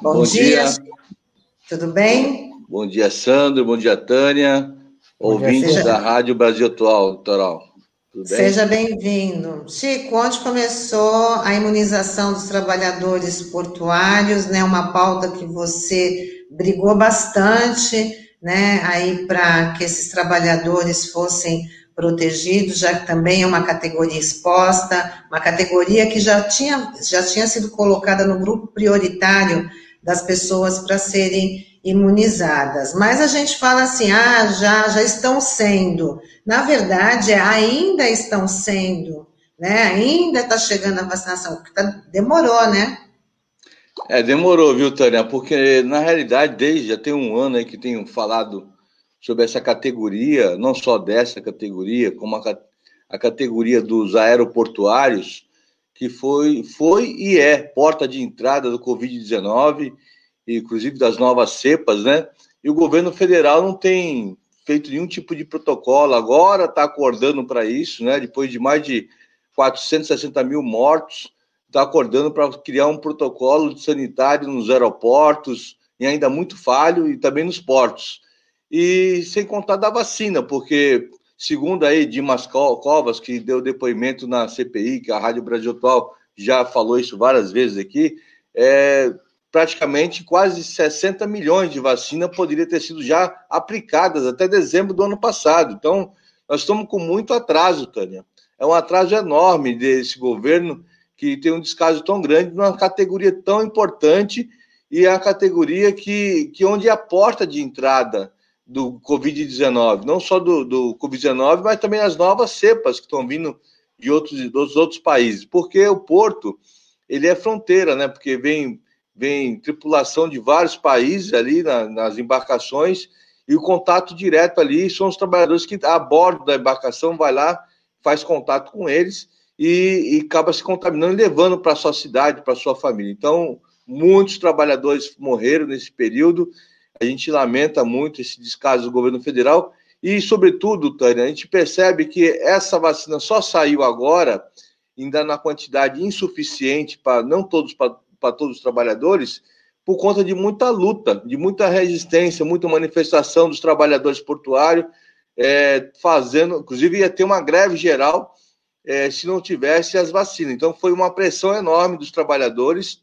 Bom, Bom dia. dia. Tudo bem? Bom dia, Sandro. Bom dia, Tânia. Bom ouvintes dia, seja... da Rádio Brasil Atual, Toral. Tudo bem? Seja bem-vindo. Chico, onde começou a imunização dos trabalhadores portuários, né? Uma pauta que você brigou bastante, né? Aí para que esses trabalhadores fossem protegidos, já que também é uma categoria exposta, uma categoria que já tinha, já tinha sido colocada no grupo prioritário das pessoas para serem imunizadas. Mas a gente fala assim, ah, já, já estão sendo. Na verdade, ainda estão sendo, né? Ainda está chegando a vacinação, tá, demorou, né? É, demorou, viu, Tânia? Porque, na realidade, desde já tem um ano aí que tenho falado sobre essa categoria, não só dessa categoria, como a, a categoria dos aeroportuários, que foi, foi e é porta de entrada do Covid-19, inclusive das novas cepas, né? E o governo federal não tem feito nenhum tipo de protocolo, agora está acordando para isso, né? Depois de mais de 460 mil mortos, está acordando para criar um protocolo sanitário nos aeroportos, e ainda muito falho, e também nos portos e sem contar da vacina, porque, segundo aí Dimas Covas, que deu depoimento na CPI, que a Rádio Brasil Atual já falou isso várias vezes aqui, é, praticamente quase 60 milhões de vacina poderiam ter sido já aplicadas até dezembro do ano passado. Então, nós estamos com muito atraso, Tânia. É um atraso enorme desse governo que tem um descaso tão grande numa categoria tão importante e é a categoria que, que onde é a porta de entrada do Covid-19, não só do, do Covid-19, mas também as novas cepas que estão vindo de outros, dos outros países, porque o porto ele é fronteira, né? Porque vem, vem tripulação de vários países ali na, nas embarcações e o contato direto ali são os trabalhadores que a bordo da embarcação vai lá, faz contato com eles e, e acaba se contaminando e levando para sua cidade, para sua família. Então, muitos trabalhadores morreram nesse período a gente lamenta muito esse descaso do governo federal e, sobretudo, Tânia, a gente percebe que essa vacina só saiu agora, ainda na quantidade insuficiente para não todos para todos os trabalhadores, por conta de muita luta, de muita resistência, muita manifestação dos trabalhadores portuários, é, fazendo, inclusive ia ter uma greve geral é, se não tivesse as vacinas. Então foi uma pressão enorme dos trabalhadores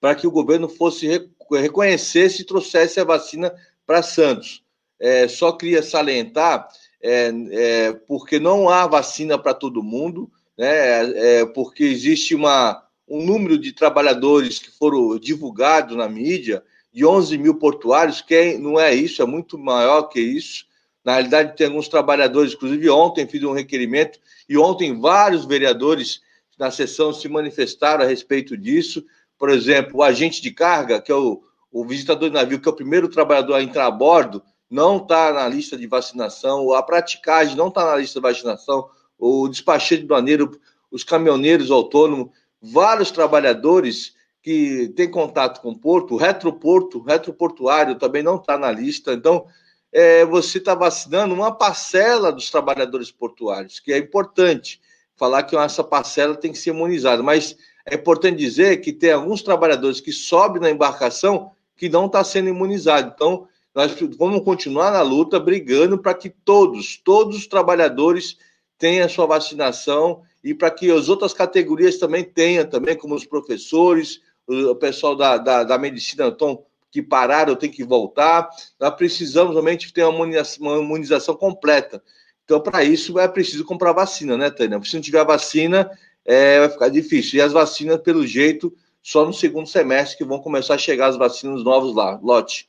para que o governo fosse reconhecesse e trouxesse a vacina para Santos. É, só queria salientar, é, é, porque não há vacina para todo mundo, né, é, porque existe uma, um número de trabalhadores que foram divulgados na mídia, de 11 mil portuários, que é, não é isso, é muito maior que isso. Na realidade, tem alguns trabalhadores, inclusive ontem fiz um requerimento, e ontem vários vereadores na sessão se manifestaram a respeito disso, por exemplo, o agente de carga, que é o, o visitador de navio, que é o primeiro trabalhador a entrar a bordo, não está na lista de vacinação, a praticagem não está na lista de vacinação, o despachante de doaneiro, os caminhoneiros autônomos, vários trabalhadores que têm contato com o porto, o retroporto, retroportuário também não está na lista. Então, é, você está vacinando uma parcela dos trabalhadores portuários, que é importante falar que essa parcela tem que ser imunizada, mas é importante dizer que tem alguns trabalhadores que sobem na embarcação que não está sendo imunizado. Então, nós vamos continuar na luta, brigando para que todos, todos os trabalhadores tenham a sua vacinação e para que as outras categorias também tenham, também, como os professores, o pessoal da, da, da medicina estão que pararam, tem que voltar. Nós precisamos realmente ter uma imunização, uma imunização completa. Então, para isso, é preciso comprar vacina, né, Tânia? Se não tiver vacina, é, vai ficar difícil. E as vacinas, pelo jeito, só no segundo semestre que vão começar a chegar as vacinas novas lá. Lote.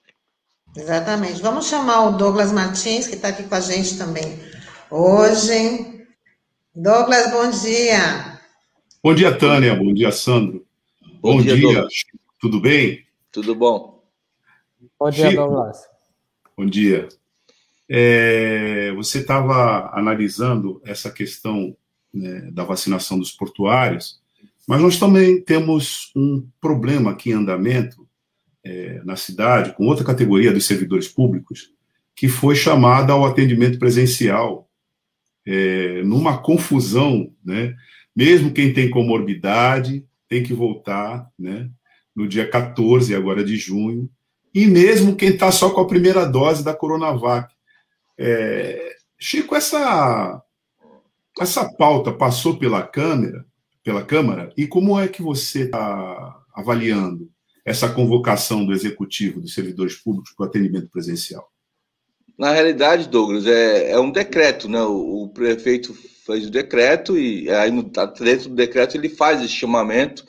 Exatamente. Vamos chamar o Douglas Martins, que está aqui com a gente também hoje. Douglas, bom dia. Bom dia, Tânia. Bom dia, Sandro. Bom, bom dia, dia. tudo bem? Tudo bom. Bom dia, Chico. Douglas. Bom dia. É, você estava analisando essa questão né, da vacinação dos portuários, mas nós também temos um problema aqui em andamento é, na cidade, com outra categoria dos servidores públicos, que foi chamada ao atendimento presencial, é, numa confusão, né? Mesmo quem tem comorbidade tem que voltar, né? no dia 14 agora de junho, e mesmo quem está só com a primeira dose da Coronavac. É, Chico, essa, essa pauta passou pela Câmara, pela Câmara, e como é que você está avaliando essa convocação do Executivo dos servidores públicos para o atendimento presencial? Na realidade, Douglas, é, é um decreto, né? O, o, prefeito fez o decreto e aí tá dentro do decreto ele faz esse chamamento.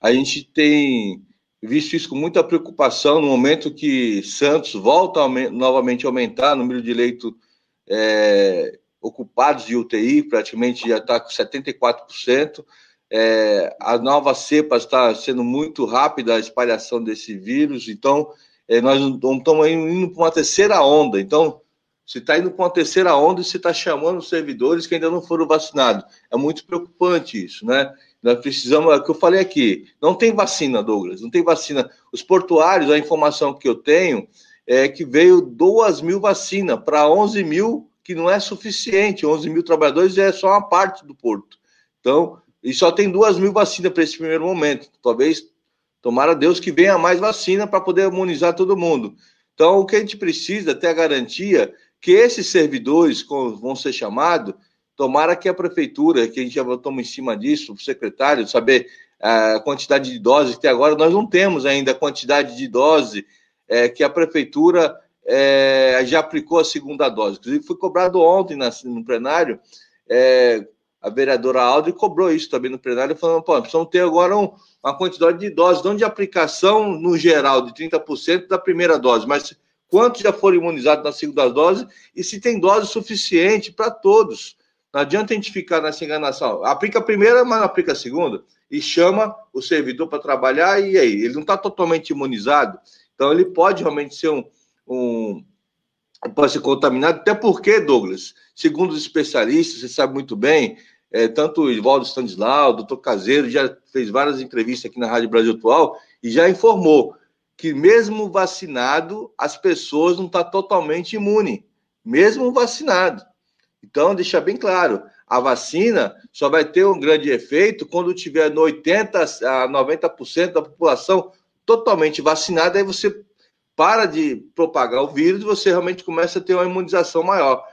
A gente tem visto isso com muita preocupação no momento que Santos volta a, novamente a aumentar o número de leitos é, ocupados de UTI, praticamente já está com 74%. É, a nova cepa está sendo muito rápida a espalhação desse vírus, então é, nós estamos indo para uma terceira onda. Então, se está indo para uma terceira onda e você está chamando os servidores que ainda não foram vacinados. É muito preocupante isso, né? Nós precisamos, é o que eu falei aqui, não tem vacina, Douglas, não tem vacina. Os portuários, a informação que eu tenho é que veio 2 mil vacinas para 11 mil, que não é suficiente. 11 mil trabalhadores é só uma parte do porto. Então, e só tem 2 mil vacinas para esse primeiro momento. Talvez, tomara Deus que venha mais vacina para poder imunizar todo mundo. Então, o que a gente precisa, ter a garantia que esses servidores vão ser chamados Tomara que a prefeitura, que a gente já estamos em cima disso, o secretário, saber a quantidade de doses que tem agora, nós não temos ainda a quantidade de dose é, que a prefeitura é, já aplicou a segunda dose. Inclusive, foi cobrado ontem na, no plenário, é, a vereadora Aldo cobrou isso também no plenário, falando, pô, precisamos ter agora um, uma quantidade de doses, não de aplicação no geral, de 30% da primeira dose, mas quantos já foram imunizados na segunda dose e se tem dose suficiente para todos. Não adianta a gente ficar nessa enganação. Aplica a primeira, mas não aplica a segunda. E chama o servidor para trabalhar, e aí? Ele não está totalmente imunizado. Então, ele pode realmente ser um, um. pode ser contaminado, até porque, Douglas, segundo os especialistas, você sabe muito bem, é, tanto o Ivaldo Stanislau, o doutor Caseiro, já fez várias entrevistas aqui na Rádio Brasil Atual e já informou que, mesmo vacinado, as pessoas não estão tá totalmente imunes, mesmo vacinado. Então, deixar bem claro, a vacina só vai ter um grande efeito quando tiver no 80 a 90% da população totalmente vacinada, aí você para de propagar o vírus você realmente começa a ter uma imunização maior.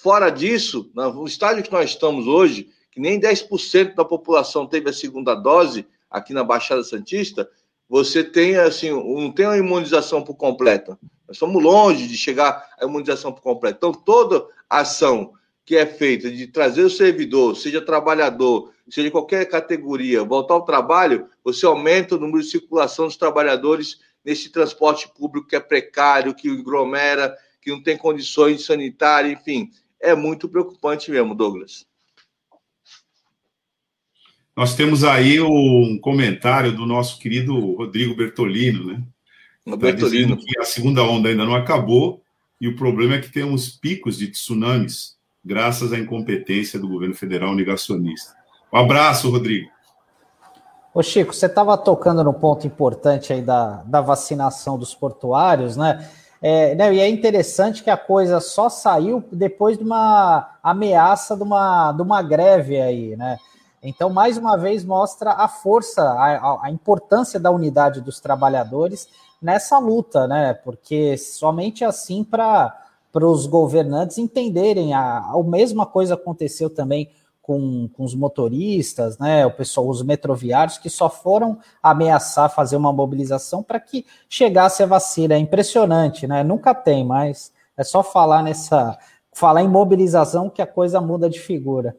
Fora disso, no estágio que nós estamos hoje, que nem 10% da população teve a segunda dose aqui na Baixada Santista, você tem assim, não tem uma imunização por completa. Nós estamos longe de chegar à imunização por completa. Então, toda ação que é feita de trazer o servidor, seja trabalhador, seja qualquer categoria, voltar ao trabalho, você aumenta o número de circulação dos trabalhadores nesse transporte público que é precário, que aglomera, que não tem condições sanitárias, enfim. É muito preocupante mesmo, Douglas. Nós temos aí um comentário do nosso querido Rodrigo Bertolino, né? Tá Bertolino. que a segunda onda ainda não acabou e o problema é que temos picos de tsunamis graças à incompetência do governo federal negacionista. Um abraço, Rodrigo. Ô Chico, você estava tocando no ponto importante aí da, da vacinação dos portuários, né? É, né? E é interessante que a coisa só saiu depois de uma ameaça de uma, de uma greve aí, né? Então, mais uma vez, mostra a força, a, a importância da unidade dos trabalhadores nessa luta, né? Porque somente assim para os governantes entenderem a, a mesma coisa aconteceu também com, com os motoristas, né, o pessoal, os metroviários, que só foram ameaçar fazer uma mobilização para que chegasse a vacina. É impressionante, né? Nunca tem, mas é só falar nessa. falar em mobilização que a coisa muda de figura.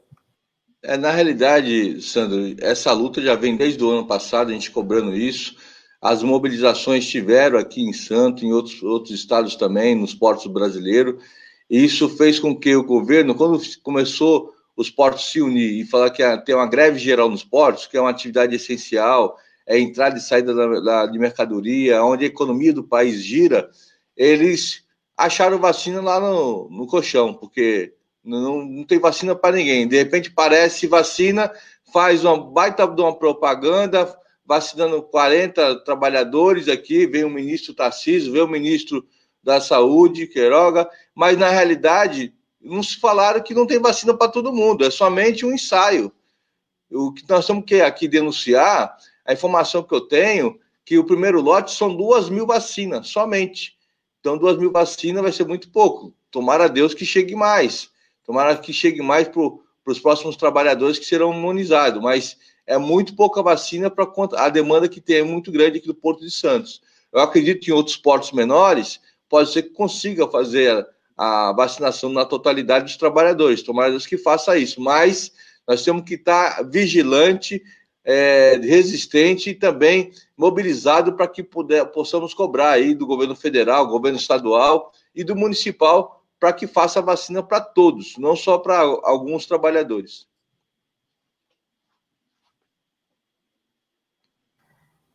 É, na realidade, Sandro, essa luta já vem desde o ano passado, a gente cobrando isso. As mobilizações tiveram aqui em Santo, em outros, outros estados também, nos portos brasileiros. E isso fez com que o governo, quando começou os portos se unir e falar que tem uma greve geral nos portos, que é uma atividade essencial, é entrada e saída da, da, de mercadoria, onde a economia do país gira, eles acharam vacina lá no, no colchão, porque não, não tem vacina para ninguém. De repente parece vacina, faz uma baita de uma propaganda, vacinando 40 trabalhadores aqui, vem o ministro Tarcísio, vem o ministro da Saúde, Queiroga, mas na realidade nos falaram que não tem vacina para todo mundo, é somente um ensaio. O que nós temos que aqui denunciar, a informação que eu tenho, que o primeiro lote são duas mil vacinas, somente. Então, duas mil vacinas vai ser muito pouco. Tomara a Deus que chegue mais. Tomara que chegue mais para os próximos trabalhadores que serão imunizados. Mas é muito pouca vacina para a demanda que tem é muito grande aqui do Porto de Santos. Eu acredito que em outros portos menores pode ser que consiga fazer a vacinação na totalidade dos trabalhadores. Tomara Deus que faça isso. Mas nós temos que estar vigilante é, resistente e também mobilizado para que puder, possamos cobrar aí do governo federal, governo estadual e do municipal para que faça a vacina para todos, não só para alguns trabalhadores.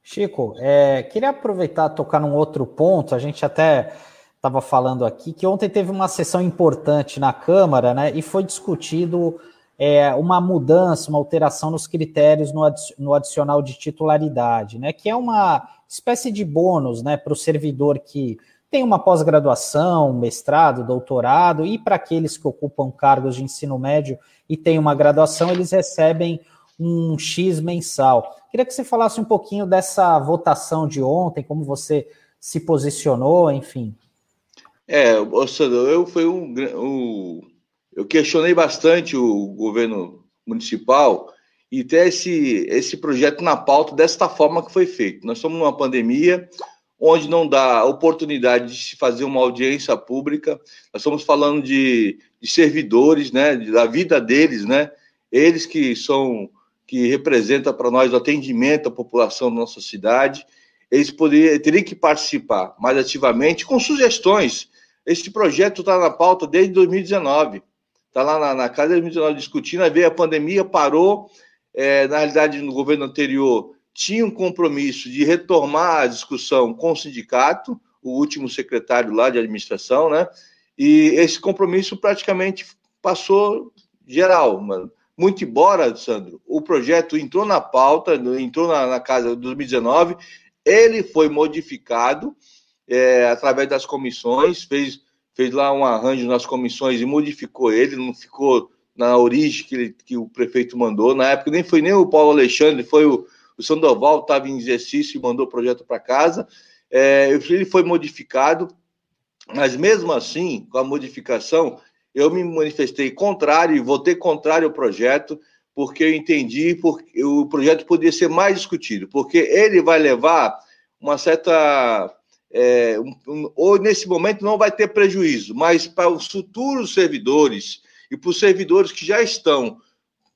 Chico, é, queria aproveitar tocar num outro ponto. A gente até estava falando aqui que ontem teve uma sessão importante na Câmara, né? E foi discutido é, uma mudança, uma alteração nos critérios no, no adicional de titularidade, né, que é uma espécie de bônus né, para o servidor que tem uma pós-graduação, mestrado, doutorado, e para aqueles que ocupam cargos de ensino médio e têm uma graduação, eles recebem um X mensal. Queria que você falasse um pouquinho dessa votação de ontem, como você se posicionou, enfim. É, eu fui um, um eu questionei bastante o governo municipal e ter esse, esse projeto na pauta desta forma que foi feito. Nós estamos numa pandemia onde não dá oportunidade de se fazer uma audiência pública. Nós estamos falando de, de servidores, né, da vida deles, né, eles que são que representam para nós o atendimento à população da nossa cidade. Eles poderiam, teriam que participar mais ativamente com sugestões. Esse projeto está na pauta desde 2019 está lá na, na Casa Administrativa discutindo, aí veio a pandemia, parou. É, na realidade, no governo anterior, tinha um compromisso de retomar a discussão com o sindicato, o último secretário lá de administração, né? E esse compromisso praticamente passou geral, mano. Muito embora, Sandro, o projeto entrou na pauta, entrou na, na casa de 2019, ele foi modificado é, através das comissões, fez fez lá um arranjo nas comissões e modificou ele, não ficou na origem que, ele, que o prefeito mandou. Na época nem foi nem o Paulo Alexandre, foi o, o Sandoval, estava em exercício e mandou o projeto para casa. É, ele foi modificado, mas mesmo assim, com a modificação, eu me manifestei contrário e votei contrário ao projeto, porque eu entendi que o projeto poderia ser mais discutido, porque ele vai levar uma certa é, um, um, ou nesse momento não vai ter prejuízo, mas para os futuros servidores e para os servidores que já estão,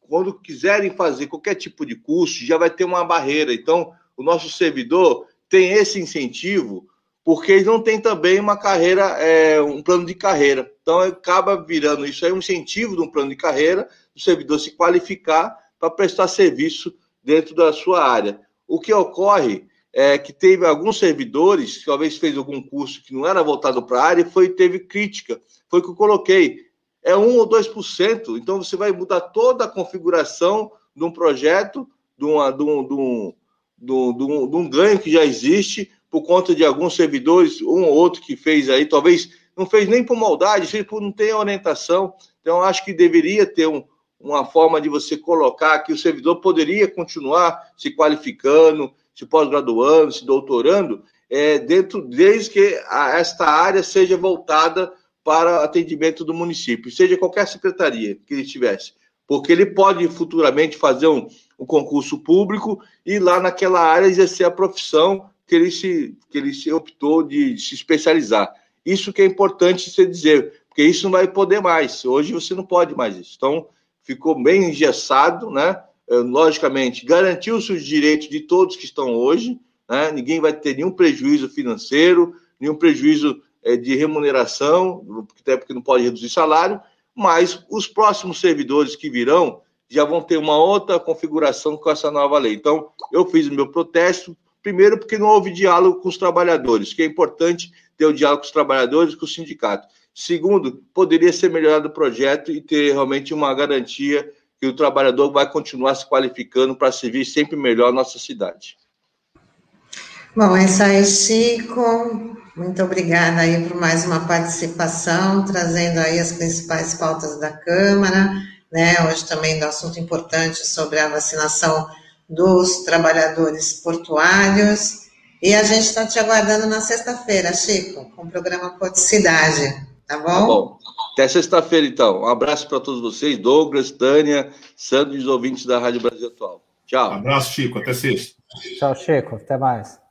quando quiserem fazer qualquer tipo de curso, já vai ter uma barreira. Então, o nosso servidor tem esse incentivo, porque ele não tem também uma carreira, é, um plano de carreira. Então, acaba virando isso aí um incentivo de um plano de carreira, o servidor se qualificar para prestar serviço dentro da sua área. O que ocorre é, que teve alguns servidores, que talvez fez algum curso que não era voltado para a área, foi, teve crítica. Foi o que eu coloquei. É 1 ou 2%. Então você vai mudar toda a configuração de um projeto, de, uma, de, um, de, um, de, um, de um ganho que já existe, por conta de alguns servidores, um ou outro que fez aí, talvez não fez nem por maldade, fez por não ter orientação. Então, acho que deveria ter um, uma forma de você colocar que o servidor poderia continuar se qualificando, se pós-graduando, se doutorando, é, dentro, desde que a, esta área seja voltada para atendimento do município, seja qualquer secretaria que ele tivesse, porque ele pode futuramente fazer um, um concurso público e lá naquela área exercer a profissão que ele se, que ele se optou de, de se especializar. Isso que é importante você dizer, porque isso não vai poder mais. Hoje você não pode mais isso. Então, ficou bem engessado, né? Eh, logicamente, garantiu-se os direitos de todos que estão hoje, né? ninguém vai ter nenhum prejuízo financeiro, nenhum prejuízo é, de remuneração, até porque não pode reduzir salário, mas os próximos servidores que virão já vão ter uma outra configuração com essa nova lei. Então, eu fiz o meu protesto, primeiro porque não houve diálogo com os trabalhadores, que é importante ter o diálogo com os trabalhadores e com o sindicato. Segundo, poderia ser melhorado o projeto e ter realmente uma garantia que o trabalhador vai continuar se qualificando para servir sempre melhor a nossa cidade. Bom, é isso aí, Chico. Muito obrigada aí por mais uma participação, trazendo aí as principais pautas da Câmara, né? Hoje também do assunto importante sobre a vacinação dos trabalhadores portuários. E a gente está te aguardando na sexta-feira, Chico, com o programa Coticidade. Tá bom? Tá bom. Até sexta-feira, então. Um abraço para todos vocês, Douglas, Tânia, Sandro e os ouvintes da Rádio Brasil Atual. Tchau. Um abraço, Chico. Até sexta. Tchau, Chico. Até mais.